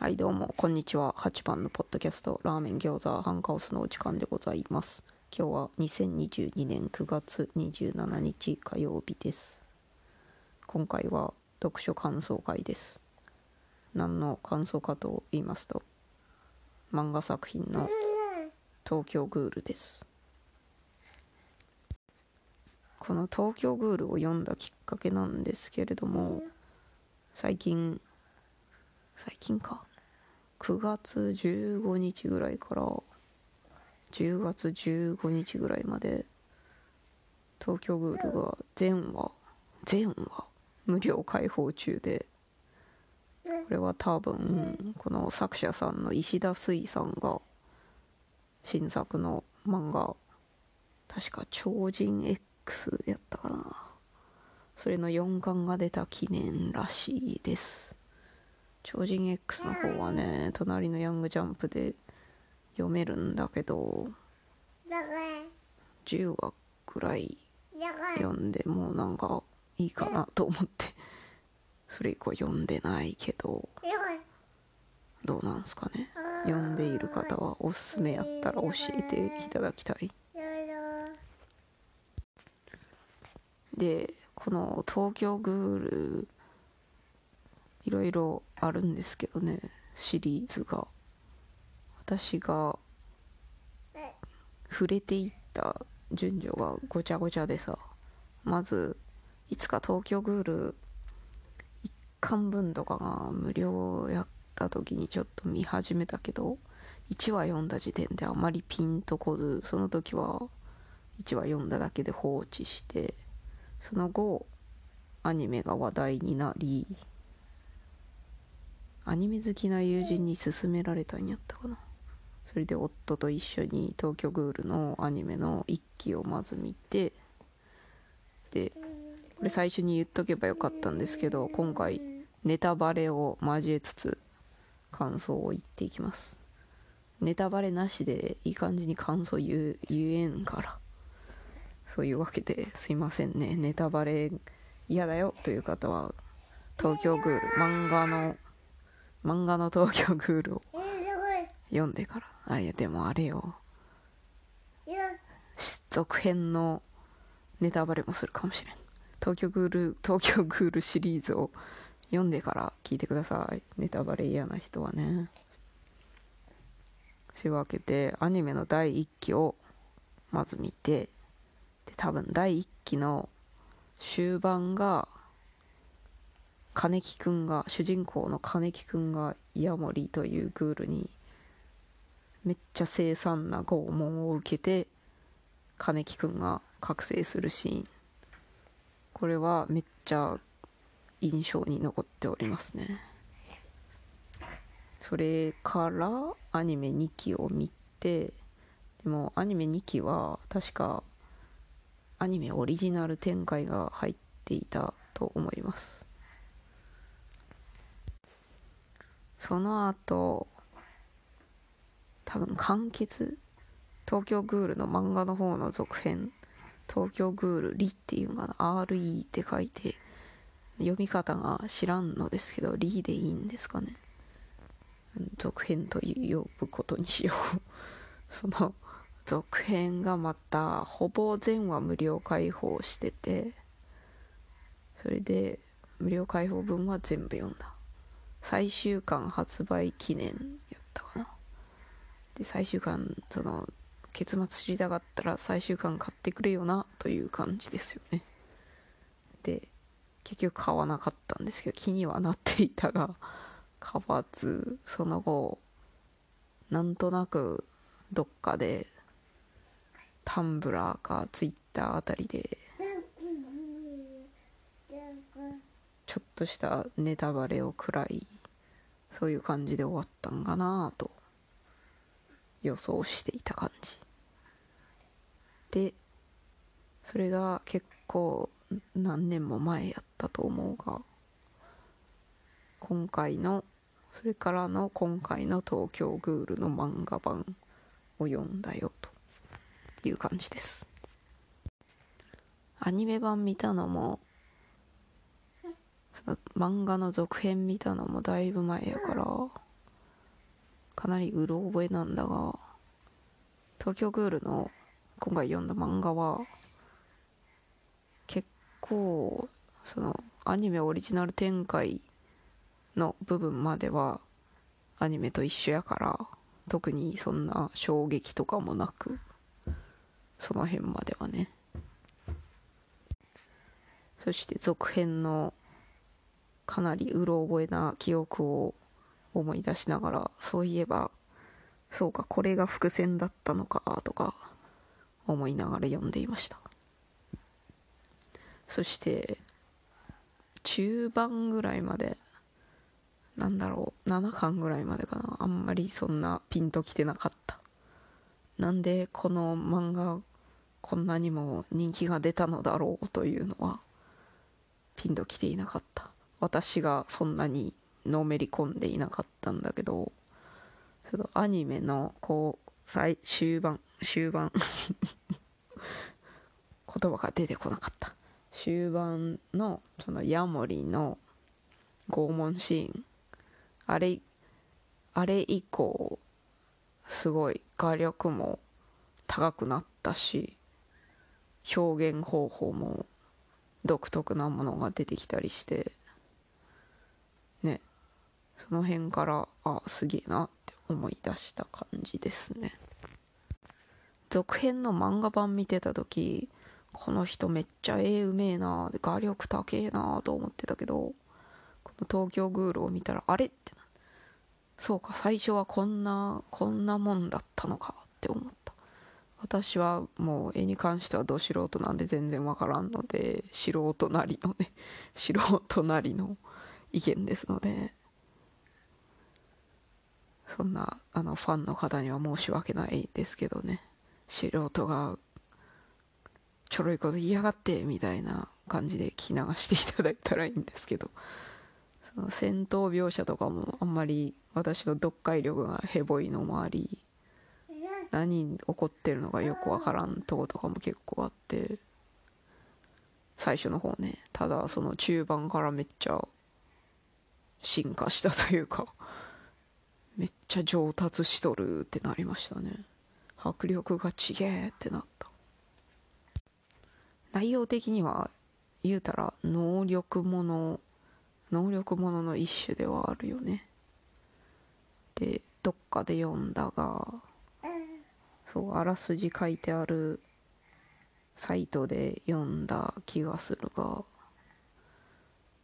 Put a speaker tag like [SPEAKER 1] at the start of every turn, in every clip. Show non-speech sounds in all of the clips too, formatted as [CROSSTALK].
[SPEAKER 1] はいどうも。こんにちは。8番のポッドキャスト。ラーメン餃子ハンカオスのお時間でございます。今日は2022年9月27日火曜日です。今回は読書感想会です。何の感想かと言いますと漫画作品の東京グールです。この東京グールを読んだきっかけなんですけれども最近最近か。9月15日ぐらいから10月15日ぐらいまで東京グールが全話全話無料開放中でこれは多分この作者さんの石田水さんが新作の漫画確か超人 X やったかな。それの4巻が出た記念らしいです。超人 X の方はね隣のヤングジャンプで読めるんだけど10話ぐらい読んでもうなんかいいかなと思ってそれ以降読んでないけどどうなんすかね？読んでいる方はおすすめやったら教えていただきたい。でこの東京グールいろいろあるんですけどねシリーズが。私が触れていった順序がごちゃごちゃでさまずいつか東京グール1巻分とかが無料やった時にちょっと見始めたけど1話読んだ時点であまりピンとこずその時は1話読んだだけで放置してその後アニメが話題になりアニメ好きな友人に勧められたんやったかな。それで夫と一緒に東京グールのアニメの1期をまず見てでこれ最初に言っとけばよかったんですけど今回ネタバレを交えつつ感想を言っていきます。ネタバレなしでいい感じに感想言言えんから。そういうわけですいませんね。ネタバレ嫌だよという方は東京グール漫画の漫画の東京グールを読んでから。あいやでもあれよ。続編のネタバレもするかもしれん。東京グール東京グールシリーズを読んでから聞いてください。ネタバレ嫌な人はね。そういうわけでアニメの第1期をまず見てで多分第1期の終盤が金木くんが主人公の金木くんがヤモリというグールにめっちゃ凄惨な拷問を受けて金木くんが覚醒するシーン。これはめっちゃ印象に残っておりますね。それからアニメ2期を見てでもアニメ2期は確かアニメオリジナル展開が入っていたと思います。その後多分完結東京グールの漫画の方の続編東京グールリっていうのかな RE って書いて読み方が知らんのですけどリでいいんですかね。続編と呼ぶことにしよう。[LAUGHS] その続編がまたほぼ全話無料開放しててそれで無料開放分は全部読んだ。最終巻発売記念やったかな。で最終巻その結末知りたかったら最終巻買ってくれよなという感じですよね。で結局買わなかったんですけど気にはなっていたが買わずその後なんとなくどっかでタンブラーかツイッターあたりでちょっとしたネタバレを食らいそういう感じで終わったんかなと予想していた感じ。でそれが結構何年も前やったと思うが今回のそれからの今回の東京グールの漫画版を読んだよという感じです。アニメ版見たのも漫画の続編見たのもだいぶ前やからかなりうろ覚えなんだが東京グールの今回読んだ漫画は結構そのアニメオリジナル展開の部分まではアニメと一緒やから特にそんな衝撃とかもなくその辺まではね。そして続編のかなりうろ覚えな記憶を思い出しながらそういえばそうかこれが伏線だったのかとか思いながら読んでいました。そして中盤ぐらいまでなんだろう7巻ぐらいまでかなあんまりそんなピンときてなかった。なんでこの漫画こんなにも人気が出たのだろうというのはピンときていなかった。私がそんなにのめり込んでいなかったんだけどそのアニメのこう最終盤終盤 [LAUGHS] 言葉が出てこなかった。終盤のそのヤモリの拷問シーン。あれあれ以降すごい画力も高くなったし表現方法も独特なものが出てきたりしてその辺からあすげえなって思い出した感じですね。続編の漫画版見てた時この人めっちゃ絵うめえな画力高えなと思ってたけどこの東京グールを見たらあれってなそうか最初はこんなこんなもんだったのかって思った。私はもう絵に関してはど素人なんで全然わからんので素人なりのね素人なりの意見ですのでそんなあのファンの方には申し訳ないですけどね。素人がちょろいこと言いやがってみたいな感じで聞き流していただいたらいいんですけど。その戦闘描写とかもあんまり私の読解力がヘボいのもあり何起こってるのかよくわからんとことかも結構あって。最初の方ねただその中盤からめっちゃ進化したというか。めっちゃ上達しとるってなりましたね。迫力がちげえってなった。内容的には言うたら能力もの能力ものの一種ではあるよね。でどっかで読んだがそうあらすじ書いてあるサイトで読んだ気がするが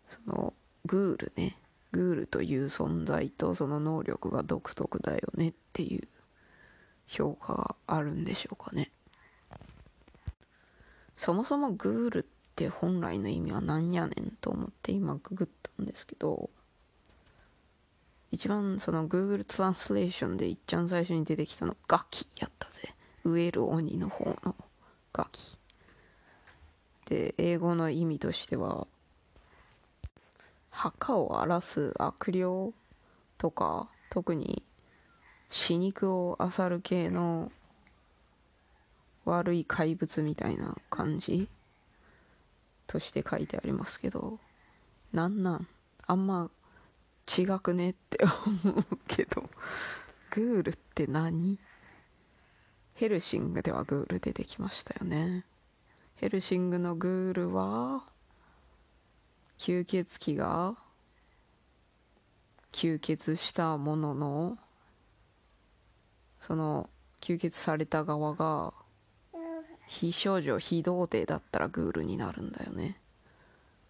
[SPEAKER 1] そのグールね。グールという存在とその能力が独特だよねっていう評価があるんでしょうかね。そもそもグールって本来の意味は何やねんと思って今ググったんですけど一番その Google トランスレーションでいっちゃん最初に出てきたのガキやったぜ。植える鬼の方のガキ。で英語の意味としては墓を荒らす悪霊とか特に死肉を漁る系の悪い怪物みたいな感じとして書いてありますけどなんなん？あんま違くねって思うけどグールって何？ヘルシングではグール出てきましたよね。ヘルシングのグールは吸血鬼が吸血したもののその吸血された側が非少女非童貞だったらグールになるんだよね。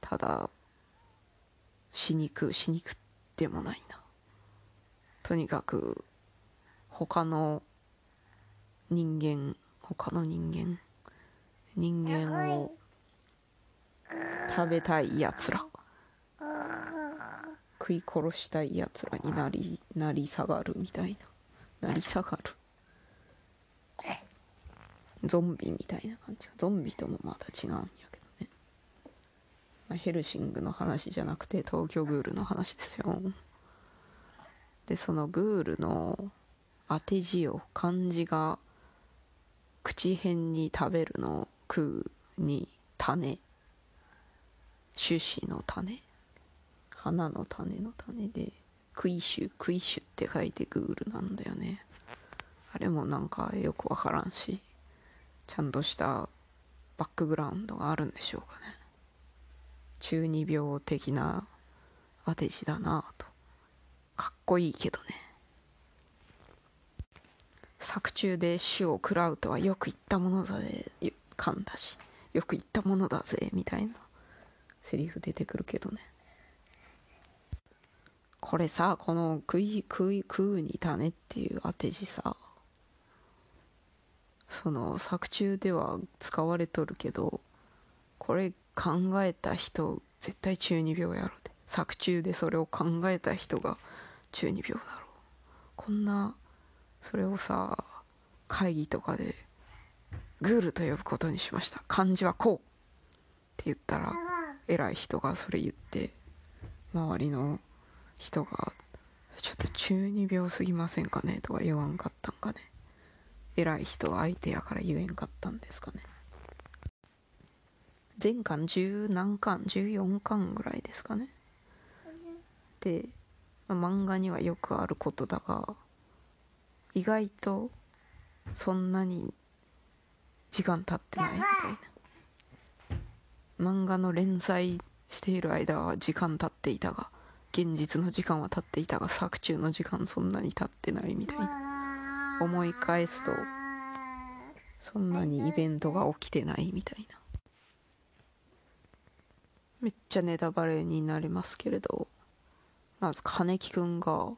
[SPEAKER 1] ただ死肉死肉でもないな。とにかく他の人間他の人間人間を食べたいやつら。食い殺したいやつらになりなり下がるみたいな。なり下がる。ゾンビみたいな感じゾンビともまた違うんやけどね、まあ、ヘルシングの話じゃなくて東京グールの話ですよ。でそのグールの当て字を漢字が口辺に食べるの食うに種。種子の種？花の種の種でクイシュクイシュって書いてグールなんだよね。あれもなんかよくわからんしちゃんとしたバックグラウンドがあるんでしょうかね。中二病的な当て字だなと。かっこいいけどね。作中で死を食らうとはよく言ったものだぜ噛んだしよく言ったものだぜみたいな。セリフ出てくるけどね。これさこの「食い食い食うに種」っていう当て字さ。その作中では使われとるけどこれ考えた人絶対中二病やろで。作中でそれを考えた人が中二病だろう。こんなそれをさ会議とかでグールと呼ぶことにしました。漢字はこうって言ったら偉い人がそれ言って周りの人がちょっと中二病すぎませんかね？とか言わんかったんかね偉い人が相手やから言えんかったんですかね？全巻十何巻14巻ぐらいですかね？で、まあ、漫画にはよくあることだが意外とそんなに時間経ってないみたいな。漫画の連載している間は時間経っていたが現実の時間は経っていたが作中の時間そんなに経ってないみたいな。思い返すとそんなにイベントが起きてないみたいな。めっちゃネタバレになりますけれどまず金木くんが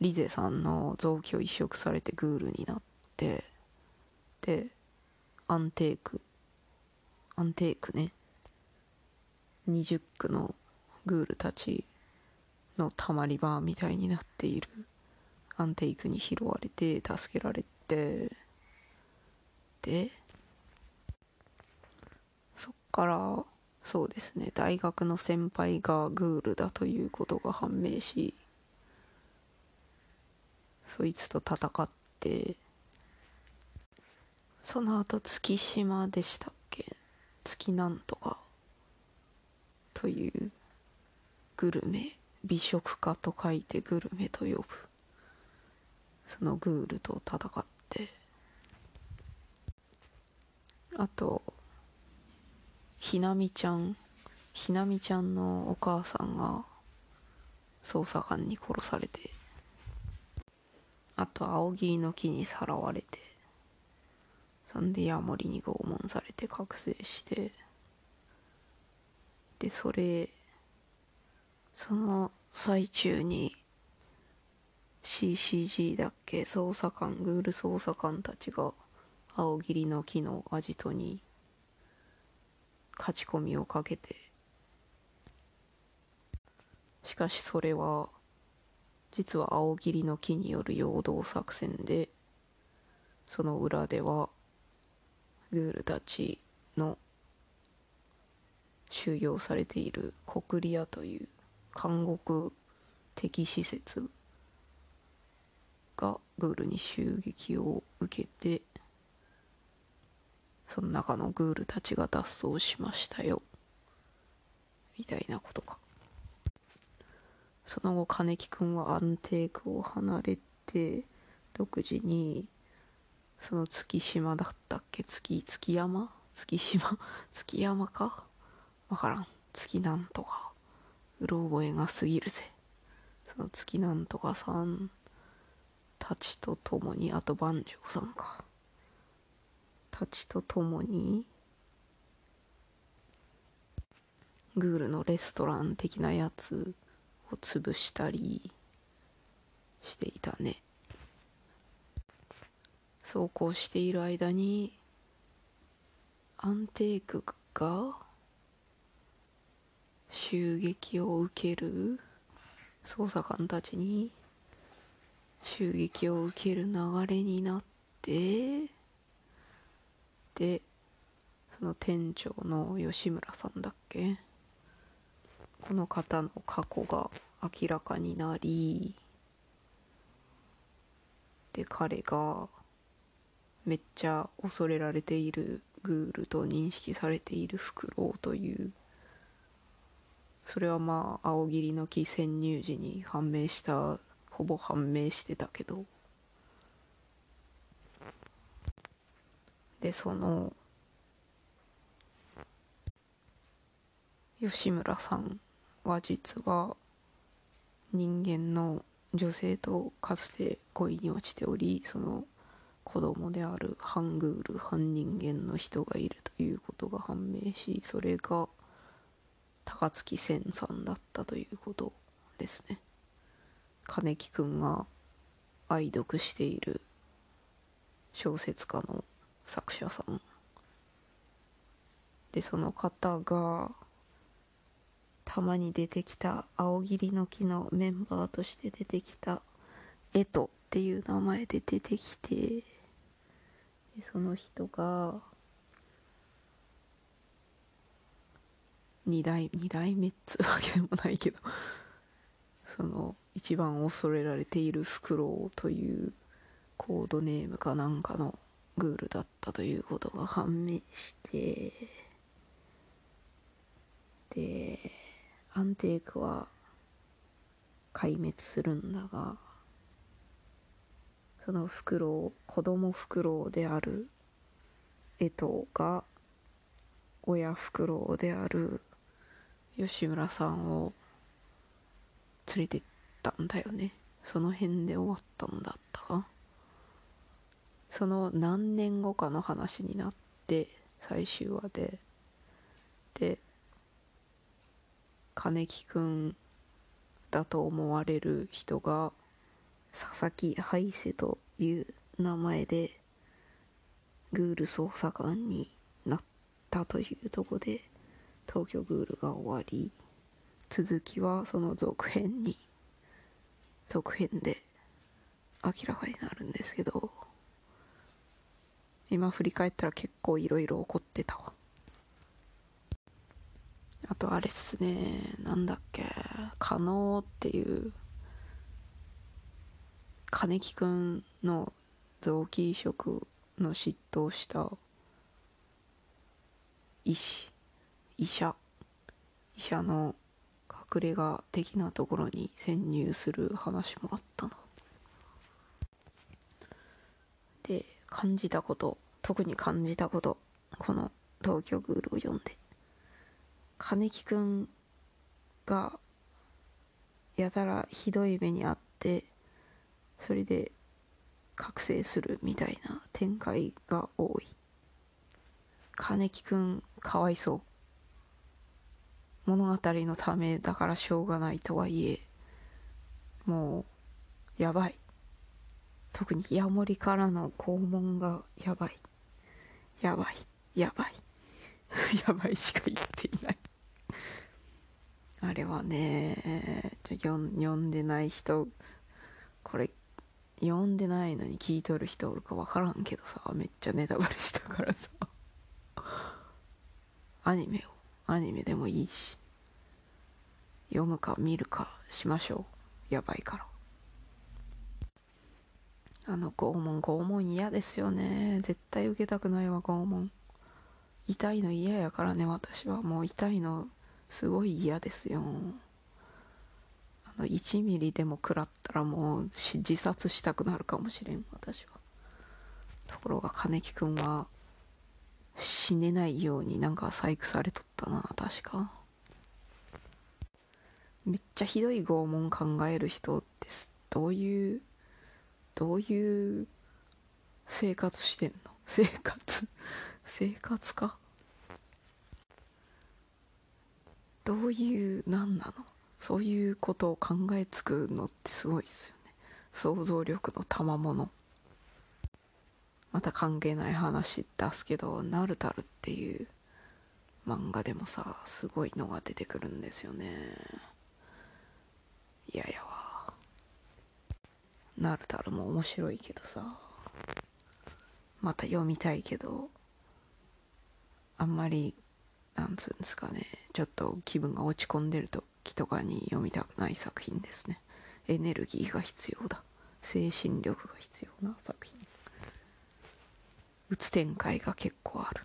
[SPEAKER 1] リゼさんの臓器を移植されてグールになってでアンテイクアンテイクね。20区のグールたちのたまり場みたいになっている。アンテイクに拾われて助けられて。でそっからそうですね。大学の先輩がグールだということが判明しそいつと戦って。その後月島でしたっけ月なんとかというグルメ美食家と書いてグルメと呼ぶ。そのグールと戦って。あとひなみちゃん。ひなみちゃんのお母さんが捜査官に殺されて。あと青木の木にさらわれて。そんでヤモリに拷問されて覚醒してでそれその最中に CCG だっけ捜査官グール捜査官たちが青桐の木のアジトに勝ち込みをかけてしかしそれは実は青桐の木による陽動作戦でその裏ではグールたちの収容されている国リアという監獄的施設がグールに襲撃を受けてその中のグールたちが脱走しましたよ。みたいなことか。その後金木君はアンテークを離れて独自にその月島だったっけ？月月山？月島？[LAUGHS] 月山か？わからん。月なんとか。うろ覚えが過ぎるぜ。その月なんとかさんたちと共にあと万丈さんか。たちと共にグールのレストラン的なやつを潰したりしていたね。そうこうしている間にアンテイクが襲撃を受ける捜査官たちに襲撃を受ける流れになってでその店長の吉村さんだっけこの方の過去が明らかになりで彼がめっちゃ恐れられているグールと認識されているフクロウというそれはまあ青桐の木潜入時に判明したほぼ判明してたけど。でその吉村さんは実は人間の女性とかつて恋に落ちておりその子供であるハングール半人間の人がいるということが判明しそれが高槻千さんだったということですね。金木くんが愛読している小説家の作者さんでその方がたまに出てきた青桐の木のメンバーとして出てきたエトっていう名前で出てきてその人が二代二代目っつうわけでもないけど [LAUGHS] その一番恐れられているフクロウというコードネームかなんかのグールだったということが判明してでアンテークは壊滅するんだがそのフクロウ子供フクロウである江藤が親フクロウである吉村さんを連れてったんだよね。その辺で終わったんだったか。その何年後かの話になって最終話で。で金木くんだと思われる人が佐々木ハイセという名前でグール捜査官になったというとこで東京グールが終わり続きはその続編に続編で明らかになるんですけど今振り返ったら結構いろいろ起こってたわ。あとあれっすねなんだっけ加納っていう金木くんの臓器移植の嫉妬した医師医者医者の隠れ家的なところに潜入する話もあったな。で感じたこと特に感じたことこの「東京グール」を読んで。金木くんがやたらひどい目にあってそれで覚醒するみたいな展開が多い。金木くんかわいそう。物語のためだからしょうがないとはいえもうやばい。特にヤモリからの肛門がやばい。やばい。やばい。[LAUGHS] やばいしか言っていない。あれはねちょ読んでない人これ読んでないのに聞いとる人おるか分からんけどさめっちゃネタバレしたからさ。アニメをアニメでもいいし。読むか見るかしましょう。やばいから。あの拷問拷問嫌ですよね。絶対受けたくないわ拷問。痛いの嫌やからね私は。もう痛いのすごい嫌ですよ。あの1ミリでも食らったらもう自殺したくなるかもしれん私は。ところが金木くんは死ねないようになんか細工されとったな確か。めっちゃひどい拷問考える人ですどういうどういう生活してんの？生活？[LAUGHS] 生活か？どういう何なの？そういうことを考えつくのってすごいっすよね。想像力の賜物。また関係ない話出すけど「ナルタル」っていう漫画でもさすごいのが出てくるんですよね。いややわ。ナルタルも面白いけどさ。また読みたいけど。あんまりなんつうんですかね。ちょっと気分が落ち込んでると時とかに読みたくない作品ですね。エネルギーが必要だ。精神力が必要な作品。うつ展開が結構ある。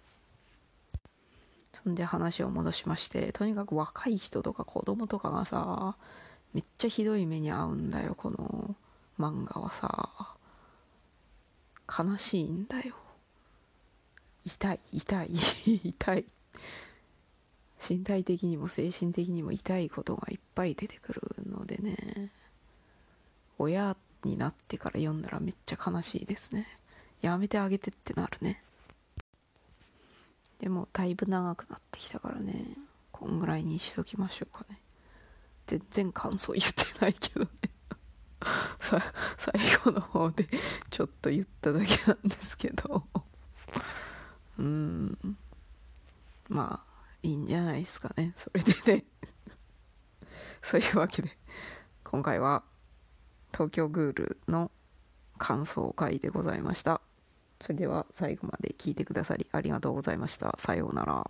[SPEAKER 1] そんで話を戻しましてとにかく若い人とか子供とかがさめっちゃひどい目に遭うんだよこの漫画はさ。悲しいんだよ。痛い痛い痛い。[LAUGHS] 身体的にも精神的にも痛いことがいっぱい出てくるのでね。親になってから読んだらめっちゃ悲しいですね。やめてあげてってなるね。でもだいぶ長くなってきたからね。こんぐらいにしときましょうかね。全然感想言ってないけどね。[LAUGHS] さ最後の方でちょっと言っただけなんですけど。うん。まあ。いいんじゃないですかね。それでね。[LAUGHS] そういうわけで今回は東京グールの感想会でございました。それでは最後まで聞いてくださりありがとうございました。さようなら。